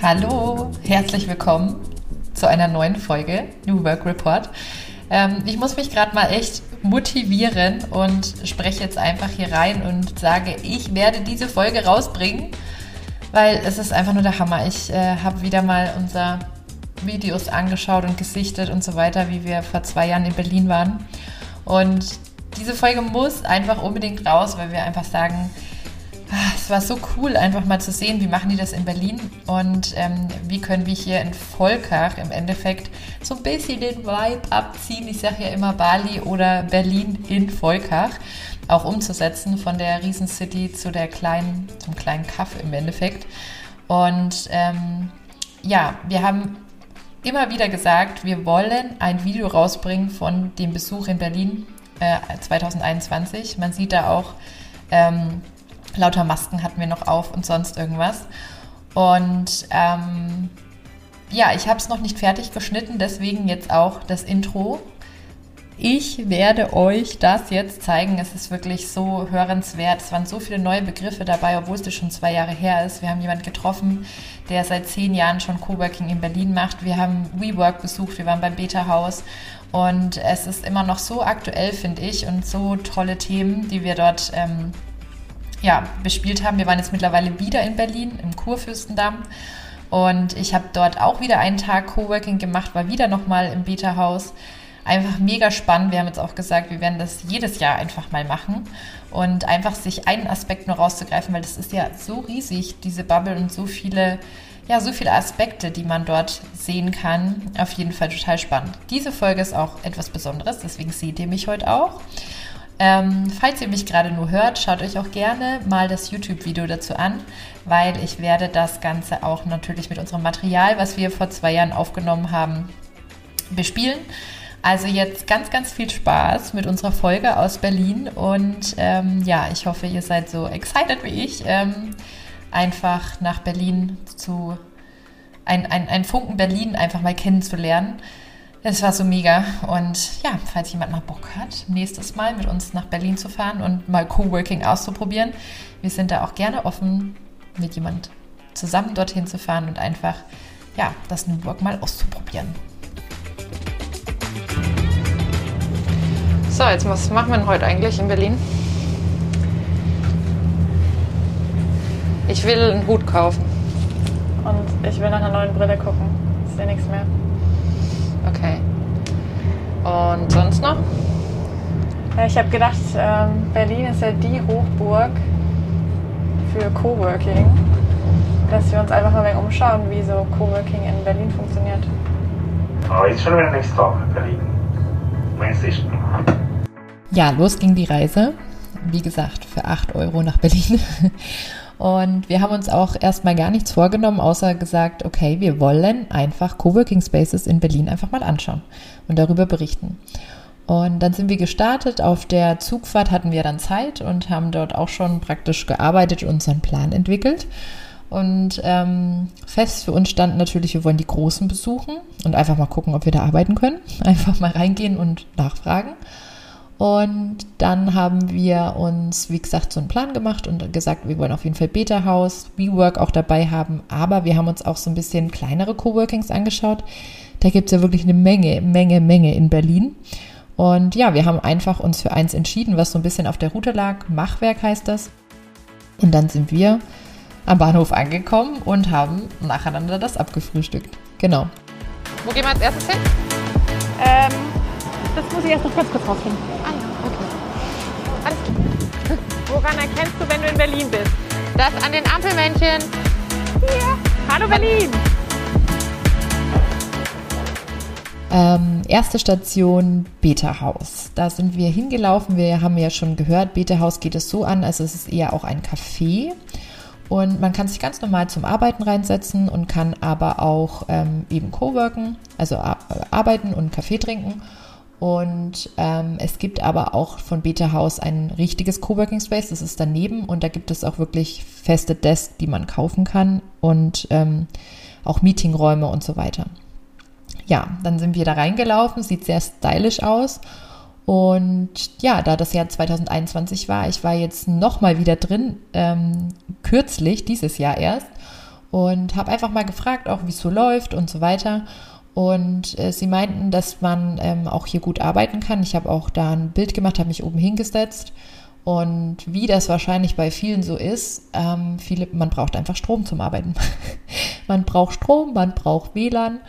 Hallo, herzlich willkommen zu einer neuen Folge New Work Report. Ähm, ich muss mich gerade mal echt motivieren und spreche jetzt einfach hier rein und sage, ich werde diese Folge rausbringen, weil es ist einfach nur der Hammer. Ich äh, habe wieder mal unser Videos angeschaut und gesichtet und so weiter, wie wir vor zwei Jahren in Berlin waren. Und diese Folge muss einfach unbedingt raus, weil wir einfach sagen, es war so cool, einfach mal zu sehen, wie machen die das in Berlin und ähm, wie können wir hier in Volkach im Endeffekt so ein bisschen den Vibe abziehen. Ich sage ja immer Bali oder Berlin in Volkach auch umzusetzen von der Riesencity zu der kleinen, zum kleinen Kaff im Endeffekt. Und ähm, ja, wir haben immer wieder gesagt, wir wollen ein Video rausbringen von dem Besuch in Berlin äh, 2021. Man sieht da auch, ähm, lauter Masken hatten wir noch auf und sonst irgendwas. Und ähm, ja, ich habe es noch nicht fertig geschnitten, deswegen jetzt auch das Intro. Ich werde euch das jetzt zeigen. Es ist wirklich so hörenswert. Es waren so viele neue Begriffe dabei, obwohl es schon zwei Jahre her ist. Wir haben jemanden getroffen, der seit zehn Jahren schon Coworking in Berlin macht. Wir haben WeWork besucht, wir waren beim Beta-Haus. Und es ist immer noch so aktuell, finde ich, und so tolle Themen, die wir dort ähm, ja, bespielt haben. Wir waren jetzt mittlerweile wieder in Berlin, im Kurfürstendamm. Und ich habe dort auch wieder einen Tag Coworking gemacht, war wieder nochmal im Beta-Haus einfach mega spannend. Wir haben jetzt auch gesagt, wir werden das jedes Jahr einfach mal machen und einfach sich einen Aspekt nur rauszugreifen, weil das ist ja so riesig, diese Bubble und so viele, ja, so viele Aspekte, die man dort sehen kann. Auf jeden Fall total spannend. Diese Folge ist auch etwas Besonderes, deswegen seht ihr mich heute auch. Ähm, falls ihr mich gerade nur hört, schaut euch auch gerne mal das YouTube-Video dazu an, weil ich werde das Ganze auch natürlich mit unserem Material, was wir vor zwei Jahren aufgenommen haben, bespielen. Also jetzt ganz, ganz viel Spaß mit unserer Folge aus Berlin und ähm, ja, ich hoffe, ihr seid so excited wie ich, ähm, einfach nach Berlin zu, ein, ein, ein Funken Berlin einfach mal kennenzulernen. Es war so mega und ja, falls jemand mal Bock hat, nächstes Mal mit uns nach Berlin zu fahren und mal Coworking auszuprobieren, wir sind da auch gerne offen, mit jemand zusammen dorthin zu fahren und einfach ja, das New Work mal auszuprobieren. So, jetzt was machen wir denn heute eigentlich in Berlin? Ich will einen Hut kaufen. Und ich will nach einer neuen Brille gucken. Ich sehe nichts mehr. Okay. Und sonst noch? Ja, ich habe gedacht, ähm, Berlin ist ja die Hochburg für Coworking, dass wir uns einfach mal umschauen, wie so Coworking in Berlin funktioniert. Oh, ist schon wieder nichts drauf in Berlin. Meinst du? Ja, los ging die Reise. Wie gesagt, für 8 Euro nach Berlin. Und wir haben uns auch erstmal gar nichts vorgenommen, außer gesagt, okay, wir wollen einfach Coworking Spaces in Berlin einfach mal anschauen und darüber berichten. Und dann sind wir gestartet. Auf der Zugfahrt hatten wir dann Zeit und haben dort auch schon praktisch gearbeitet und unseren Plan entwickelt. Und ähm, fest für uns stand natürlich, wir wollen die Großen besuchen und einfach mal gucken, ob wir da arbeiten können. Einfach mal reingehen und nachfragen. Und dann haben wir uns, wie gesagt, so einen Plan gemacht und gesagt, wir wollen auf jeden Fall Beta-Haus, WeWork auch dabei haben. Aber wir haben uns auch so ein bisschen kleinere Coworkings angeschaut. Da gibt es ja wirklich eine Menge, Menge, Menge in Berlin. Und ja, wir haben einfach uns für eins entschieden, was so ein bisschen auf der Route lag. Machwerk heißt das. Und dann sind wir am Bahnhof angekommen und haben nacheinander das abgefrühstückt. Genau. Wo gehen wir als erstes hin? Ähm, das muss ich erst noch ganz kurz rausfinden. Klar. Woran erkennst du, wenn du in Berlin bist? Das an den Ampelmännchen. Hier. Hallo Berlin. Ähm, erste Station Beta-Haus. Da sind wir hingelaufen. Wir haben ja schon gehört, Beta-Haus geht es so an, also es ist eher auch ein Café. Und man kann sich ganz normal zum Arbeiten reinsetzen und kann aber auch ähm, eben co-worken, also arbeiten und Kaffee trinken. Und ähm, es gibt aber auch von Beta House ein richtiges Coworking Space, das ist daneben und da gibt es auch wirklich feste Desks, die man kaufen kann und ähm, auch Meetingräume und so weiter. Ja, dann sind wir da reingelaufen, sieht sehr stylisch aus. Und ja, da das Jahr 2021 war, ich war jetzt nochmal wieder drin, ähm, kürzlich, dieses Jahr erst. und habe einfach mal gefragt, auch wie es so läuft und so weiter. Und äh, sie meinten, dass man ähm, auch hier gut arbeiten kann. Ich habe auch da ein Bild gemacht, habe mich oben hingesetzt. Und wie das wahrscheinlich bei vielen so ist, ähm, viele, man braucht einfach Strom zum Arbeiten. man braucht Strom, man braucht WLAN.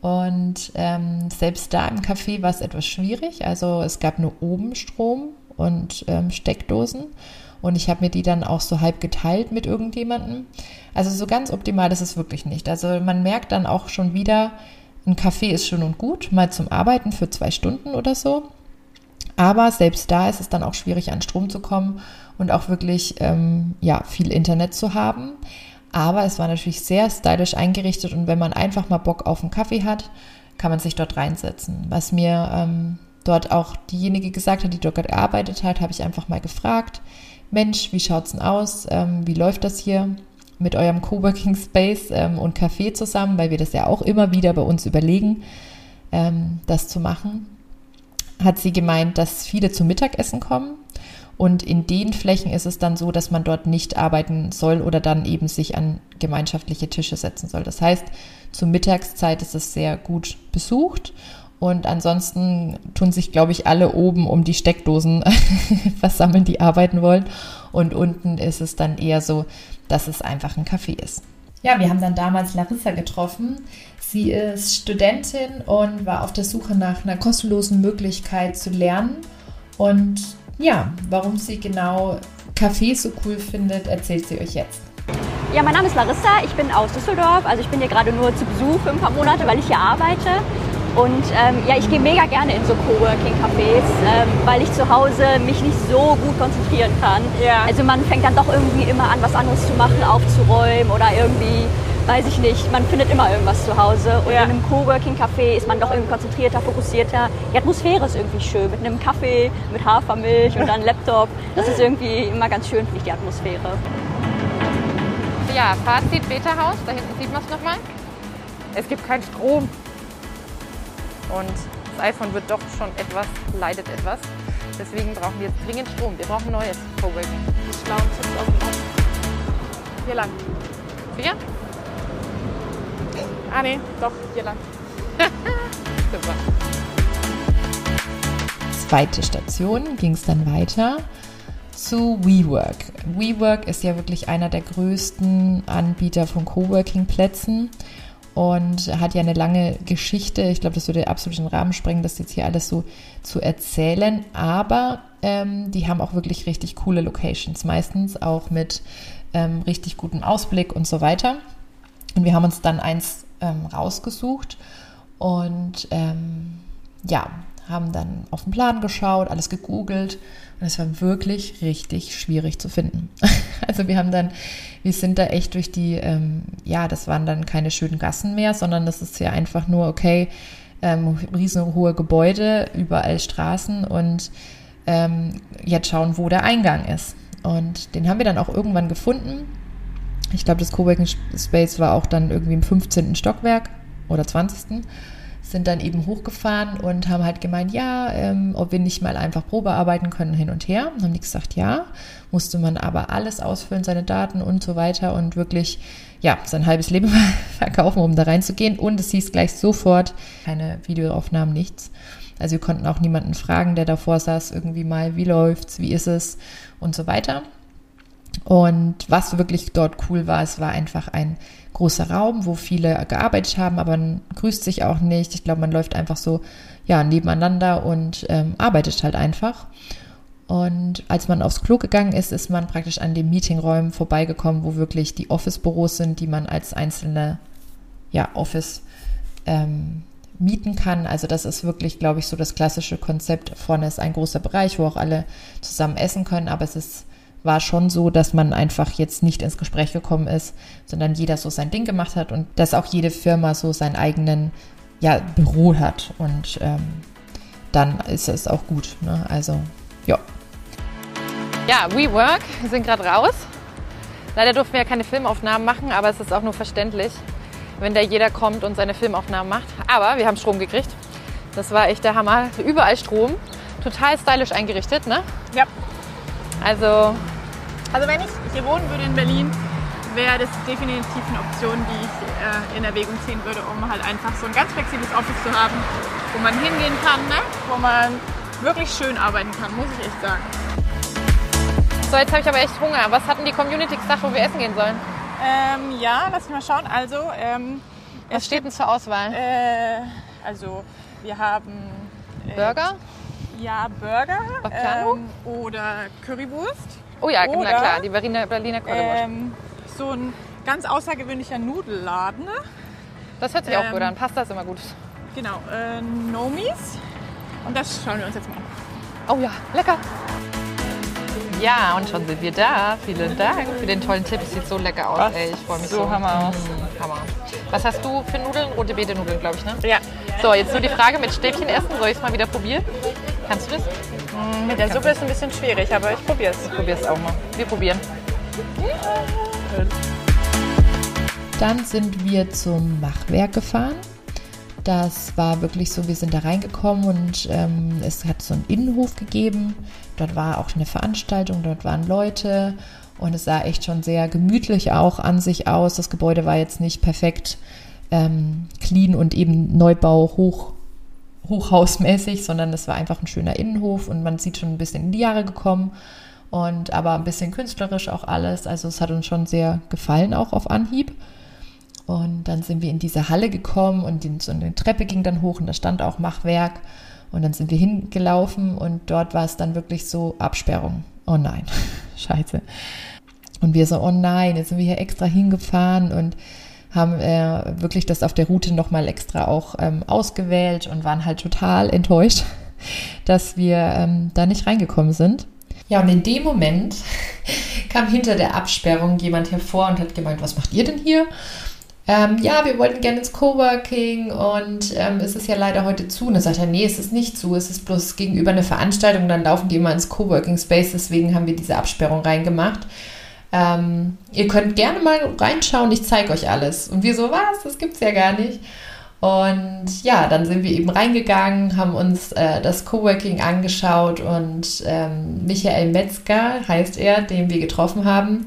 Und ähm, selbst da im Café war es etwas schwierig. Also es gab nur oben Strom und ähm, Steckdosen. Und ich habe mir die dann auch so halb geteilt mit irgendjemandem. Also so ganz optimal ist es wirklich nicht. Also man merkt dann auch schon wieder, ein Kaffee ist schön und gut, mal zum Arbeiten für zwei Stunden oder so. Aber selbst da ist es dann auch schwierig, an Strom zu kommen und auch wirklich ähm, ja, viel Internet zu haben. Aber es war natürlich sehr stylisch eingerichtet und wenn man einfach mal Bock auf einen Kaffee hat, kann man sich dort reinsetzen. Was mir ähm, dort auch diejenige gesagt hat, die dort gearbeitet hat, habe ich einfach mal gefragt, Mensch, wie schaut's denn aus? Ähm, wie läuft das hier mit eurem Coworking Space ähm, und Café zusammen? Weil wir das ja auch immer wieder bei uns überlegen, ähm, das zu machen. Hat sie gemeint, dass viele zum Mittagessen kommen und in den Flächen ist es dann so, dass man dort nicht arbeiten soll oder dann eben sich an gemeinschaftliche Tische setzen soll. Das heißt, zur Mittagszeit ist es sehr gut besucht und ansonsten tun sich, glaube ich, alle oben um die Steckdosen versammeln, die arbeiten wollen. Und unten ist es dann eher so, dass es einfach ein Café ist. Ja, wir haben dann damals Larissa getroffen. Sie ist Studentin und war auf der Suche nach einer kostenlosen Möglichkeit zu lernen. Und ja, warum sie genau Kaffee so cool findet, erzählt sie euch jetzt. Ja, mein Name ist Larissa, ich bin aus Düsseldorf. Also ich bin hier gerade nur zu Besuch für ein paar Monate, weil ich hier arbeite. Und ähm, ja, ich gehe mega gerne in so Coworking-Cafés, ähm, weil ich zu Hause mich nicht so gut konzentrieren kann. Ja. Also man fängt dann doch irgendwie immer an, was anderes zu machen, aufzuräumen oder irgendwie weiß ich nicht, man findet immer irgendwas zu Hause. Und ja. in einem Coworking-Café ist man doch irgendwie konzentrierter, fokussierter. Die Atmosphäre ist irgendwie schön. Mit einem Kaffee, mit Hafermilch und dann Laptop. Das ist irgendwie immer ganz schön, finde ich, die Atmosphäre. Ja, Fazit Beta-Haus. Da hinten sieht man es nochmal. Es gibt keinen Strom. Und das iPhone wird doch schon etwas, leidet etwas. Deswegen brauchen wir jetzt dringend Strom. Wir brauchen neues Coworking. Schlauen Tipps auf dem Hier lang. Hier? Ah nee, doch, hier lang. Super. Zweite Station ging es dann weiter zu WeWork. WeWork ist ja wirklich einer der größten Anbieter von Coworking-Plätzen und hat ja eine lange Geschichte. Ich glaube, das würde absolut den Rahmen sprengen, das jetzt hier alles so zu erzählen. Aber ähm, die haben auch wirklich richtig coole Locations, meistens auch mit ähm, richtig gutem Ausblick und so weiter. Und wir haben uns dann eins ähm, rausgesucht und ähm, ja, haben dann auf den Plan geschaut, alles gegoogelt und es war wirklich richtig schwierig zu finden. also wir haben dann, wir sind da echt durch die, ähm, ja, das waren dann keine schönen Gassen mehr, sondern das ist ja einfach nur, okay, ähm, riesenhohe Gebäude, überall Straßen und ähm, jetzt schauen, wo der Eingang ist. Und den haben wir dann auch irgendwann gefunden ich glaube, das Coworking Space war auch dann irgendwie im 15. Stockwerk oder 20. Sind dann eben hochgefahren und haben halt gemeint, ja, ähm, ob wir nicht mal einfach Probe arbeiten können hin und her. Haben die gesagt, ja. Musste man aber alles ausfüllen, seine Daten und so weiter und wirklich, ja, sein halbes Leben verkaufen, um da reinzugehen. Und es hieß gleich sofort, keine Videoaufnahmen, nichts. Also wir konnten auch niemanden fragen, der davor saß, irgendwie mal, wie läuft's, wie ist es und so weiter. Und was wirklich dort cool war, es war einfach ein großer Raum, wo viele gearbeitet haben, aber man grüßt sich auch nicht. Ich glaube, man läuft einfach so ja nebeneinander und ähm, arbeitet halt einfach. Und als man aufs Klo gegangen ist, ist man praktisch an den Meetingräumen vorbeigekommen, wo wirklich die Office-Büros sind, die man als einzelne ja, Office ähm, mieten kann. Also das ist wirklich, glaube ich, so das klassische Konzept. Vorne ist ein großer Bereich, wo auch alle zusammen essen können, aber es ist war schon so, dass man einfach jetzt nicht ins Gespräch gekommen ist, sondern jeder so sein Ding gemacht hat und dass auch jede Firma so seinen eigenen ja, Büro hat. Und ähm, dann ist es auch gut. Ne? Also, ja. Ja, WeWork, wir sind gerade raus. Leider durften wir ja keine Filmaufnahmen machen, aber es ist auch nur verständlich, wenn da jeder kommt und seine Filmaufnahmen macht. Aber wir haben Strom gekriegt. Das war echt der Hammer. Überall Strom. Total stylisch eingerichtet, ne? Ja. Also also wenn ich hier wohnen würde in Berlin, wäre das definitiv eine Option, die ich äh, in Erwägung ziehen würde, um halt einfach so ein ganz flexibles Office zu haben, wo man hingehen kann, ne? wo man wirklich schön arbeiten kann, muss ich echt sagen. So, jetzt habe ich aber echt Hunger. Was hat denn die Community gesagt, wo wir essen gehen sollen? Ähm, ja, lass mich mal schauen. Also, ähm, Was steht denn zur Auswahl? äh, also wir haben äh, Burger? Ja, Burger ähm, oder Currywurst. Oh ja, na oder, klar, die Berliner, Berliner. Ähm, so ein ganz außergewöhnlicher Nudelladen. das hört sich auch ähm, gut an. Pasta ist immer gut. Genau, äh, Nomis. Und das schauen wir uns jetzt mal an. Oh ja, lecker. Ja, und schon sind wir da. Vielen Dank für den tollen Tipp. Es sieht so lecker aus. Ey, ich freue mich So so. Hammer aus. Mm, Hammer. Was hast du für Nudeln? Rote Beete Nudeln, glaube ich, ne? Ja, So, jetzt nur die Frage mit Stäbchen essen. Soll ich es mal wieder probieren? Kannst du das? mit der Suppe ist ein bisschen schwierig, aber ich probiere es. Probier es auch mal. Wir probieren. Dann sind wir zum Machwerk gefahren. Das war wirklich so, wir sind da reingekommen und ähm, es hat so einen Innenhof gegeben. Dort war auch eine Veranstaltung, dort waren Leute und es sah echt schon sehr gemütlich auch an sich aus. Das Gebäude war jetzt nicht perfekt ähm, clean und eben Neubau hoch, hochhausmäßig, sondern es war einfach ein schöner Innenhof und man sieht schon ein bisschen in die Jahre gekommen und aber ein bisschen künstlerisch auch alles. Also es hat uns schon sehr gefallen auch auf Anhieb. Und dann sind wir in diese Halle gekommen und die, so eine Treppe ging dann hoch und da stand auch Machwerk. Und dann sind wir hingelaufen und dort war es dann wirklich so Absperrung. Oh nein, scheiße. Und wir so, oh nein, jetzt sind wir hier extra hingefahren und haben äh, wirklich das auf der Route nochmal extra auch ähm, ausgewählt und waren halt total enttäuscht, dass wir ähm, da nicht reingekommen sind. Ja, und in dem Moment kam hinter der Absperrung jemand hervor und hat gemeint, was macht ihr denn hier? Ähm, ja, wir wollten gerne ins Coworking und ähm, es ist ja leider heute zu. Und dann sagt er, nee, es ist nicht zu, es ist bloß gegenüber eine Veranstaltung, dann laufen die immer ins Coworking Space, deswegen haben wir diese Absperrung reingemacht. Ähm, ihr könnt gerne mal reinschauen, ich zeige euch alles. Und wir so, was? Das gibt's ja gar nicht. Und ja, dann sind wir eben reingegangen, haben uns äh, das Coworking angeschaut und ähm, Michael Metzger heißt er, den wir getroffen haben,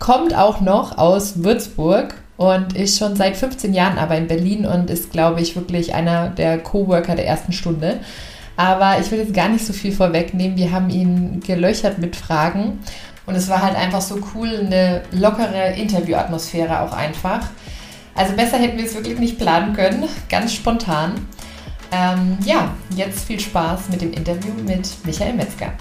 kommt auch noch aus Würzburg und ist schon seit 15 Jahren aber in Berlin und ist, glaube ich, wirklich einer der Coworker der ersten Stunde. Aber ich will jetzt gar nicht so viel vorwegnehmen. Wir haben ihn gelöchert mit Fragen und es war halt einfach so cool, eine lockere Interviewatmosphäre auch einfach. Also besser hätten wir es wirklich nicht planen können, ganz spontan. Ähm, ja, jetzt viel Spaß mit dem Interview mit Michael Metzger.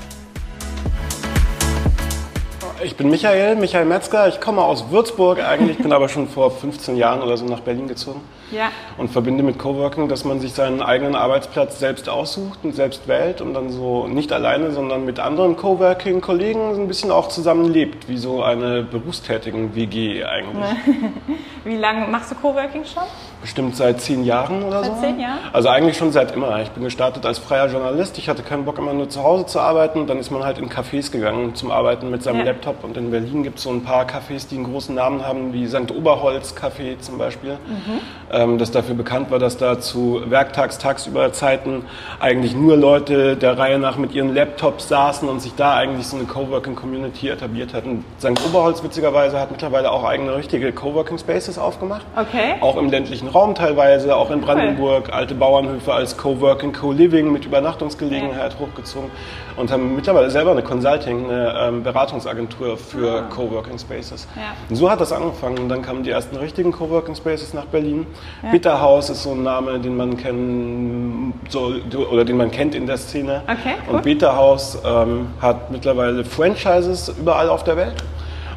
Ich bin Michael, Michael Metzger. Ich komme aus Würzburg eigentlich, bin aber schon vor 15 Jahren oder so nach Berlin gezogen Ja. und verbinde mit Coworking, dass man sich seinen eigenen Arbeitsplatz selbst aussucht und selbst wählt und dann so nicht alleine, sondern mit anderen Coworking-Kollegen so ein bisschen auch zusammenlebt, wie so eine berufstätigen WG eigentlich. Wie lange machst du Coworking schon? Bestimmt seit zehn Jahren oder Seit so. zehn Jahren? Also eigentlich schon seit immer. Ich bin gestartet als freier Journalist. Ich hatte keinen Bock, immer nur zu Hause zu arbeiten. Dann ist man halt in Cafés gegangen zum Arbeiten mit seinem Ja. Laptop. Und in Berlin gibt es so ein paar Cafés, die einen großen Namen haben, wie St. Oberholz Café zum Beispiel. Mhm. Ähm, das dafür bekannt war, dass da zu Werktags-, tagsüber Zeiten eigentlich nur Leute der Reihe nach mit ihren Laptops saßen und sich da eigentlich so eine Coworking-Community etabliert hatten. St. Oberholz witzigerweise hat mittlerweile auch eigene richtige Coworking-Spaces aufgemacht. Okay. Auch im ländlichen Raum teilweise, auch in Brandenburg, alte Bauernhöfe als Coworking, Co-Living mit Übernachtungsgelegenheit hochgezogen und haben mittlerweile selber eine Consulting, eine ähm, Beratungsagentur für Coworking Spaces. Ja. Und so hat das angefangen. Und dann kamen die ersten richtigen Coworking Spaces nach Berlin. Bitterhaus ist so ein Name, den man kennen so, oder den man kennt in der Szene. Okay, cool. Und Bitterhaus ähm, hat mittlerweile Franchises überall auf der Welt.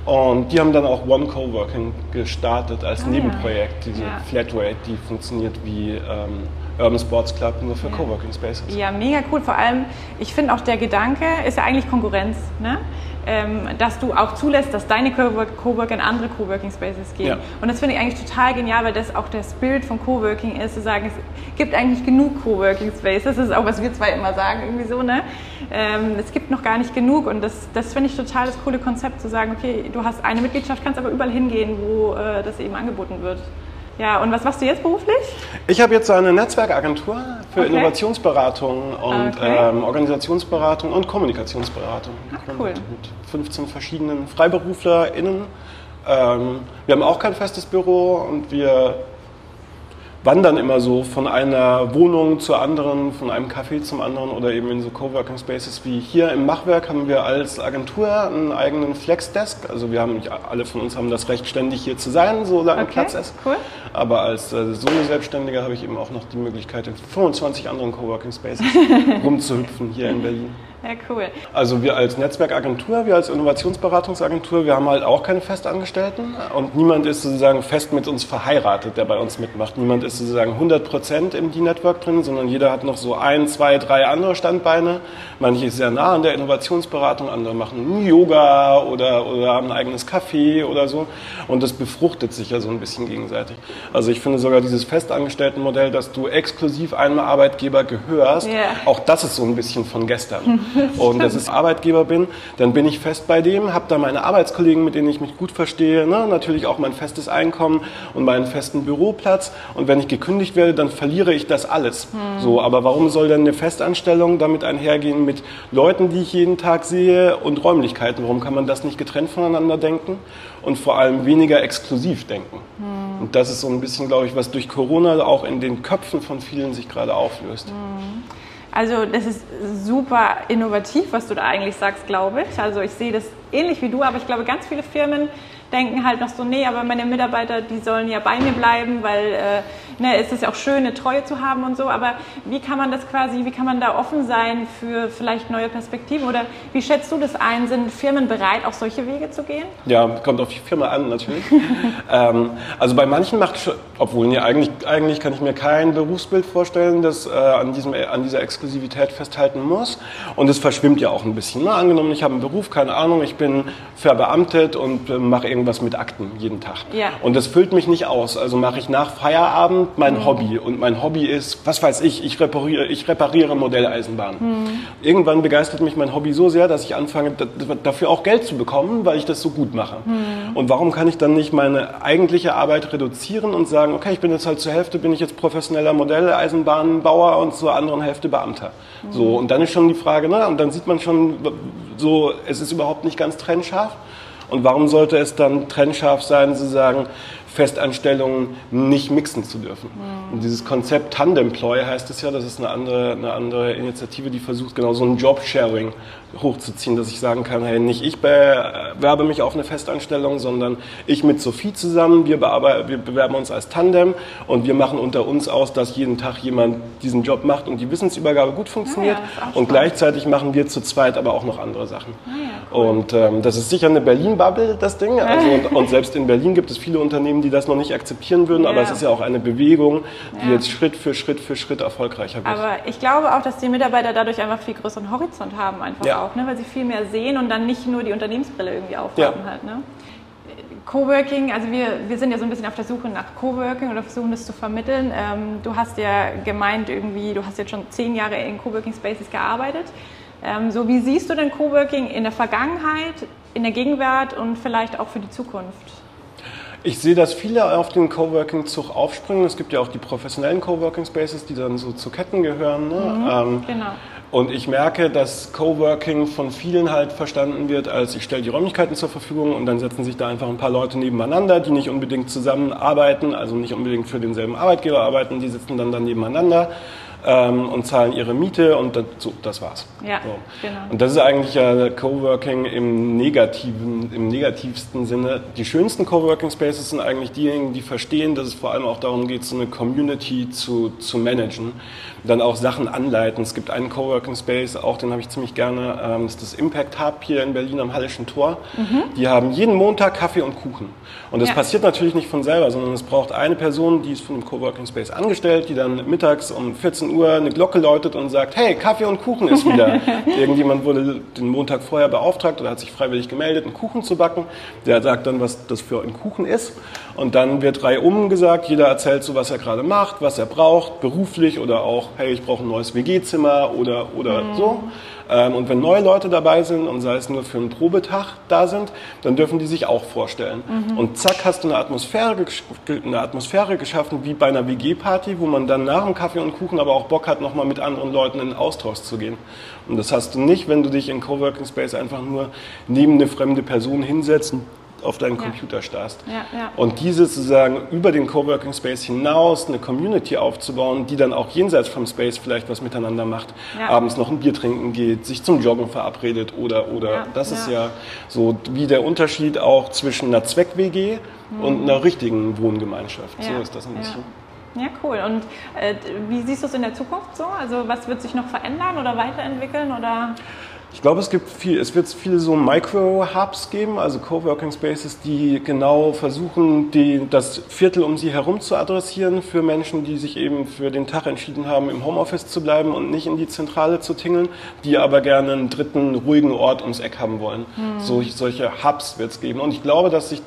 Und die haben dann auch One Coworking gestartet als Nebenprojekt, diese Ah, Ja. Flatrate, die funktioniert wie ähm, Urban Sports Club nur für Coworking Spaces. Ja, mega cool. Vor allem, ich finde auch der Gedanke ist ja eigentlich Konkurrenz, ne? Ähm, dass du auch zulässt, dass deine Cowork- Coworker in andere Coworking Spaces gehen. Ja. Und das finde ich eigentlich total genial, weil das auch der Spirit von Coworking ist, zu sagen, es gibt eigentlich genug Coworking Spaces. Das ist auch, was wir zwei immer sagen, irgendwie so, ne? Ähm, es gibt noch gar nicht genug und das, das finde ich total das coole Konzept, zu sagen, okay, du hast eine Mitgliedschaft, kannst aber überall hingehen, wo äh, das eben angeboten wird. Ja, und was machst du jetzt beruflich? Ich habe jetzt eine Netzwerkagentur für Okay. Innovationsberatung und Okay. ähm, Organisationsberatung und Kommunikationsberatung. cool. Mit 15 verschiedenen FreiberuflerInnen Ähm, wir haben auch kein festes Büro und wir wandern immer so von einer Wohnung zur anderen, von einem Café zum anderen oder eben in so Coworking Spaces wie hier im Machwerk haben wir als Agentur einen eigenen Flexdesk. Also wir haben nicht alle von uns haben das Recht ständig hier zu sein, solange Okay, Platz ist. cool. Aber als äh, Solo-Selbstständiger habe ich eben auch noch die Möglichkeit, in 25 anderen Coworking Spaces rumzuhüpfen hier in Berlin. Ja, cool. Also wir als Netzwerkagentur, wir als Innovationsberatungsagentur, wir haben halt auch keine Festangestellten und niemand ist sozusagen fest mit uns verheiratet, der bei uns mitmacht. Niemand ist sozusagen 100% im D-Network drin, sondern jeder hat noch so ein, zwei, drei andere Standbeine. Manche ist sehr nah an der Innovationsberatung, andere machen Yoga oder, oder haben ein eigenes Café oder so und das befruchtet sich ja so ein bisschen gegenseitig. Also ich finde sogar dieses Festangestelltenmodell, dass du exklusiv einem Arbeitgeber gehörst, Ja. auch das ist so ein bisschen von gestern. Und dass ich Arbeitgeber bin, dann bin ich fest bei dem, habe da meine Arbeitskollegen, mit denen ich mich gut verstehe, ne? natürlich auch mein festes Einkommen und meinen festen Büroplatz. Und wenn ich gekündigt werde, dann verliere ich das alles. So, aber warum soll denn eine Festanstellung damit einhergehen mit Leuten, die ich jeden Tag sehe und Räumlichkeiten? Warum kann man das nicht getrennt voneinander denken und vor allem weniger exklusiv denken? Und das ist so ein bisschen, glaube ich, was durch Corona auch in den Köpfen von vielen sich gerade auflöst. Also das ist super innovativ, was du da eigentlich sagst, glaube ich. Also ich sehe das ähnlich wie du, aber ich glaube, ganz viele Firmen denken halt noch so, nee, aber meine Mitarbeiter, die sollen ja bei mir bleiben, weil äh, ne, es ist ja auch schön, eine Treue zu haben und so. Aber wie kann man das quasi, wie kann man da offen sein für vielleicht neue Perspektiven? Oder wie schätzt du das ein? Sind Firmen bereit, auch solche Wege zu gehen? Ja, kommt auf die Firma an natürlich. ähm, also bei manchen macht obwohl nee, eigentlich, eigentlich kann ich mir kein Berufsbild vorstellen, das äh, an, diesem, an dieser Exklusivität festhalten muss. Und es verschwimmt ja auch ein bisschen. Ne? Angenommen, ich habe einen Beruf, keine Ahnung, ich bin verbeamtet und äh, mache irgendwas mit Akten jeden Tag. Ja. Und das füllt mich nicht aus. Also mache ich nach Feierabend mein Hobby. Und mein Hobby ist, was weiß ich, ich repariere, ich repariere Modelleisenbahnen. Irgendwann begeistert mich mein Hobby so sehr, dass ich anfange, da- dafür auch Geld zu bekommen, weil ich das so gut mache. Und warum kann ich dann nicht meine eigentliche Arbeit reduzieren und sagen, okay, ich bin jetzt halt zur Hälfte, bin ich jetzt professioneller Modelleisenbahnbauer und zur anderen Hälfte Beamter. So, und dann ist schon die Frage, ne, und dann sieht man schon so, es ist überhaupt nicht ganz trennscharf. Und warum sollte es dann trennscharf sein, zu sagen, Festanstellungen nicht mixen zu dürfen? Und dieses Konzept Tandemploy heißt es ja, das ist eine andere, eine andere Initiative, die versucht, genau so ein Job-Sharing hochzuziehen, dass ich sagen kann, hey, nicht ich bewerbe mich auf eine Festanstellung, sondern ich mit Sophie zusammen, wir, wir bewerben uns als Tandem und wir machen unter uns aus, dass jeden Tag jemand diesen Job macht und die Wissensübergabe gut funktioniert. Ah ja, auch und gleichzeitig machen wir zu zweit aber auch noch andere Sachen. Ah Und ähm, das ist sicher eine Berlin-Bubble, das Ding. Also, und, und selbst in Berlin gibt es viele Unternehmen, die das noch nicht akzeptieren würden, aber Ja. es ist ja auch eine Bewegung, die Ja. jetzt Schritt für Schritt für Schritt erfolgreicher wird. Aber ich glaube auch, dass die Mitarbeiter dadurch einfach viel größeren Horizont haben, einfach Ja. auch, ne? weil sie viel mehr sehen und dann nicht nur die Unternehmensbrille irgendwie aufhaben halt. Ne? Coworking, also wir, wir sind ja so ein bisschen auf der Suche nach Coworking oder versuchen das zu vermitteln. Ähm, du hast ja gemeint, irgendwie, du hast jetzt schon zehn Jahre in Coworking Spaces gearbeitet. Ähm, so, wie siehst du denn Coworking in der Vergangenheit, in der Gegenwart und vielleicht auch für die Zukunft? Ich sehe, dass viele auf den Coworking-Zug aufspringen. Es gibt ja auch die professionellen Coworking Spaces, die dann so zu Ketten gehören. Ne? Ähm, Genau. Und ich merke, dass Coworking von vielen halt verstanden wird, als ich stelle die Räumlichkeiten zur Verfügung und dann setzen sich da einfach ein paar Leute nebeneinander, die nicht unbedingt zusammenarbeiten, also nicht unbedingt für denselben Arbeitgeber arbeiten, die sitzen dann da nebeneinander ähm, und zahlen ihre Miete und das, so, das war's. Ja, so. genau. Und das ist eigentlich ja Coworking im negativen, im negativsten Sinne. Die schönsten Coworking Spaces sind eigentlich diejenigen, die verstehen, dass es vor allem auch darum geht, so eine Community zu, zu managen, dann auch Sachen anleiten. Es gibt einen Coworking Space, auch den habe ich ziemlich gerne, ähm, das ist das Impact Hub hier in Berlin am Hallischen Tor. Die haben jeden Montag Kaffee und Kuchen. Und das Ja. passiert natürlich nicht von selber, sondern es braucht eine Person, die ist von dem Coworking Space angestellt, die dann mittags um 14 Uhr eine Glocke läutet und sagt, hey, Kaffee und Kuchen ist wieder. Irgendjemand wurde den Montag vorher beauftragt oder hat sich freiwillig gemeldet, einen Kuchen zu backen. Der sagt dann, was das für ein Kuchen ist. Und dann wird reihum gesagt, jeder erzählt so, was er gerade macht, was er braucht, beruflich oder auch, hey, ich brauche ein neues WG-Zimmer oder, oder so. Ähm, Und wenn neue Leute dabei sind und sei es nur für einen Probetag da sind, dann dürfen die sich auch vorstellen. Und zack, hast du eine Atmosphäre, eine Atmosphäre geschaffen wie bei einer WG-Party, wo man dann nach dem Kaffee und Kuchen aber auch Bock hat, nochmal mit anderen Leuten in den Austausch zu gehen. Und das hast du nicht, wenn du dich in Coworking Space einfach nur neben eine fremde Person hinsetzt auf deinen. Computer starrst. Und diese sozusagen über den Coworking Space hinaus eine Community aufzubauen, die dann auch jenseits vom Space vielleicht was miteinander macht, abends noch ein Bier trinken geht, sich zum Joggen verabredet oder oder. Das ist ja. so wie der Unterschied auch zwischen einer Zweck-WG und einer richtigen Wohngemeinschaft. So Mhm. Ist das ein bisschen. Ja, cool. Und äh, wie siehst du es in der Zukunft so? Also was wird sich noch verändern oder weiterentwickeln? Oder? Ich glaube, es gibt viel, es wird viele so Micro-Hubs geben, also Coworking Spaces, die genau versuchen, die, das Viertel um sie herum zu adressieren für Menschen, die sich eben für den Tag entschieden haben, im Homeoffice zu bleiben und nicht in die Zentrale zu tingeln, die aber gerne einen dritten ruhigen Ort ums Eck haben wollen. So, solche Hubs wird es geben. Und ich glaube, dass sich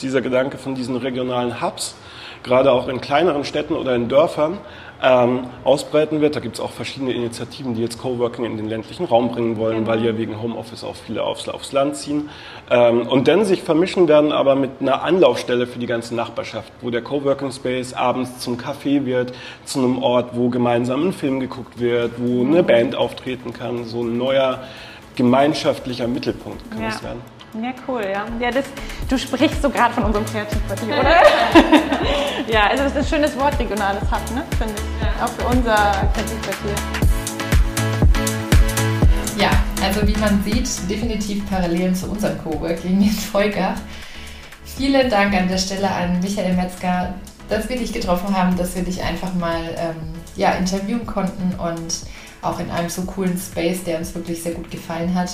dieser Gedanke von diesen regionalen Hubs gerade auch in kleineren Städten oder in Dörfern ähm, ausbreiten wird. Da gibt es auch verschiedene Initiativen, die jetzt Coworking in den ländlichen Raum bringen wollen, weil ja wegen Homeoffice auch viele aufs, aufs Land ziehen. Ähm, und dann sich vermischen werden aber mit einer Anlaufstelle für die ganze Nachbarschaft, wo der Coworking Space abends zum Café wird, zu einem Ort, wo gemeinsam ein Film geguckt wird, wo eine Band auftreten kann, so ein neuer gemeinschaftlicher Mittelpunkt kann Ja. es werden. Ja, cool, ja. ja das, du sprichst so gerade von unserem Kreativquartier, oder? ja, also das ist ein schönes Wort, regionales Hub, ne? finde ich. Auch für unser Kreativquartier. Ja, also wie man sieht, definitiv Parallelen zu unserem Coworking in Volkach. Vielen Dank an der Stelle an Michael Metzger, dass wir dich getroffen haben, dass wir dich einfach mal ähm, ja, interviewen konnten und auch in einem so coolen Space, der uns wirklich sehr gut gefallen hat.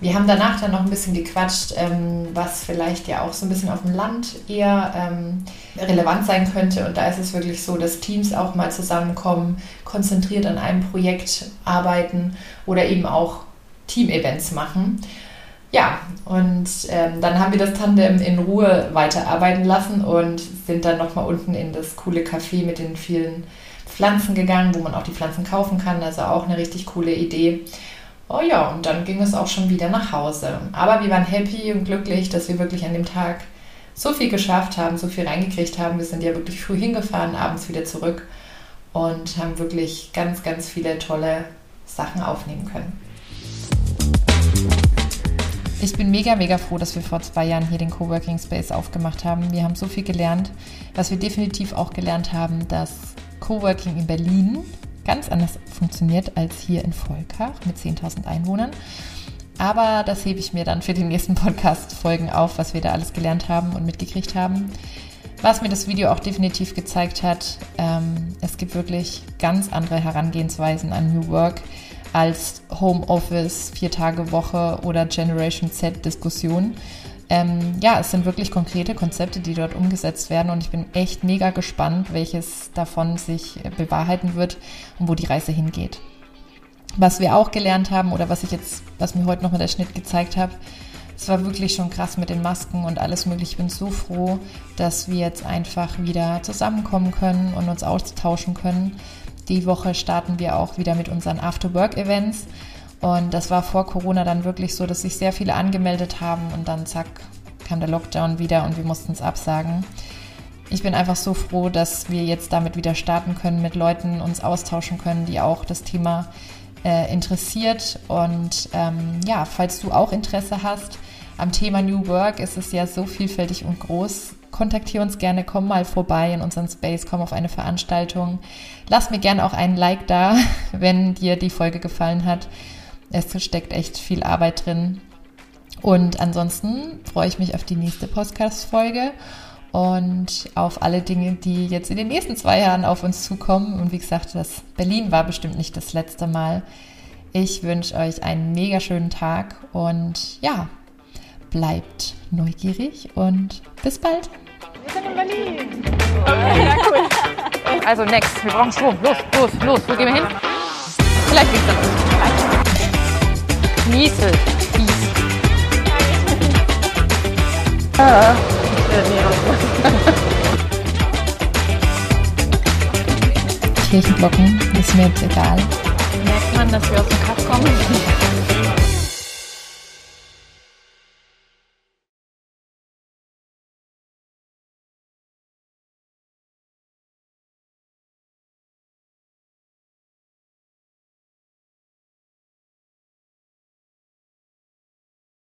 Wir haben danach dann noch ein bisschen gequatscht, ähm, was vielleicht ja auch so ein bisschen auf dem Land eher ähm, relevant sein könnte. Und da ist es wirklich so, dass Teams auch mal zusammenkommen, konzentriert an einem Projekt arbeiten oder eben auch Team-Events machen. Ja, und ähm, dann haben wir das Tandem in Ruhe weiterarbeiten lassen und sind dann nochmal unten in das coole Café mit den vielen Pflanzen gegangen, wo man auch die Pflanzen kaufen kann. Also auch eine richtig coole Idee. Oh ja, und dann ging es auch schon wieder nach Hause. Aber wir waren happy und glücklich, dass wir wirklich an dem Tag so viel geschafft haben, so viel reingekriegt haben. Wir sind ja wirklich früh hingefahren, abends wieder zurück und haben wirklich ganz, ganz viele tolle Sachen aufnehmen können. Ich bin mega, mega froh, dass wir vor zwei Jahren hier den Coworking Space aufgemacht haben. Wir haben so viel gelernt. Was wir definitiv auch gelernt haben, dass Coworking in Berlin ganz anders funktioniert als hier in Volkach mit 10.000 Einwohnern. Aber das hebe ich mir dann für die nächsten Podcast-Folgen auf, was wir da alles gelernt haben und mitgekriegt haben. Was mir das Video auch definitiv gezeigt hat, ähm, es gibt wirklich ganz andere Herangehensweisen an New Work als Homeoffice, vier Tage Woche oder Generation Z Diskussion. Ähm, ja, es sind wirklich konkrete Konzepte, die dort umgesetzt werden und ich bin echt mega gespannt, welches davon sich bewahrheiten wird und wo die Reise hingeht. Was wir auch gelernt haben oder was ich jetzt, was mir heute nochmal der Schnitt gezeigt hat, es war wirklich schon krass mit den Masken und alles mögliche. Ich bin so froh, dass wir jetzt einfach wieder zusammenkommen können und uns austauschen können. Die Woche starten wir auch wieder mit unseren After-Work-Events. Und das war vor Corona dann wirklich so, dass sich sehr viele angemeldet haben und dann zack, kam der Lockdown wieder und wir mussten es absagen. Ich bin einfach so froh, dass wir jetzt damit wieder starten können, mit Leuten uns austauschen können, die auch das Thema äh, interessiert. Und ähm, ja, falls du auch Interesse hast am Thema New Work, ist es ja so vielfältig und groß. Kontaktiere uns gerne, komm mal vorbei in unseren Space, komm auf eine Veranstaltung. Lass mir gerne auch einen Like da, wenn dir die Folge gefallen hat. Es steckt echt viel Arbeit drin. Und ansonsten freue ich mich auf die nächste Podcast-Folge und auf alle Dinge, die jetzt in den nächsten zwei Jahren auf uns zukommen. Und wie gesagt, das Berlin war bestimmt nicht das letzte Mal. Ich wünsche euch einen mega schönen Tag und ja, bleibt neugierig und bis bald. Wir sind in Berlin. Also next, wir brauchen Strom. Los, los, los. Wo gehen wir hin? Vielleicht geht's dann Niesel. Fies. Kirchenglocken ist mir jetzt egal. Merkt man, dass wir aus dem Kaff kommen?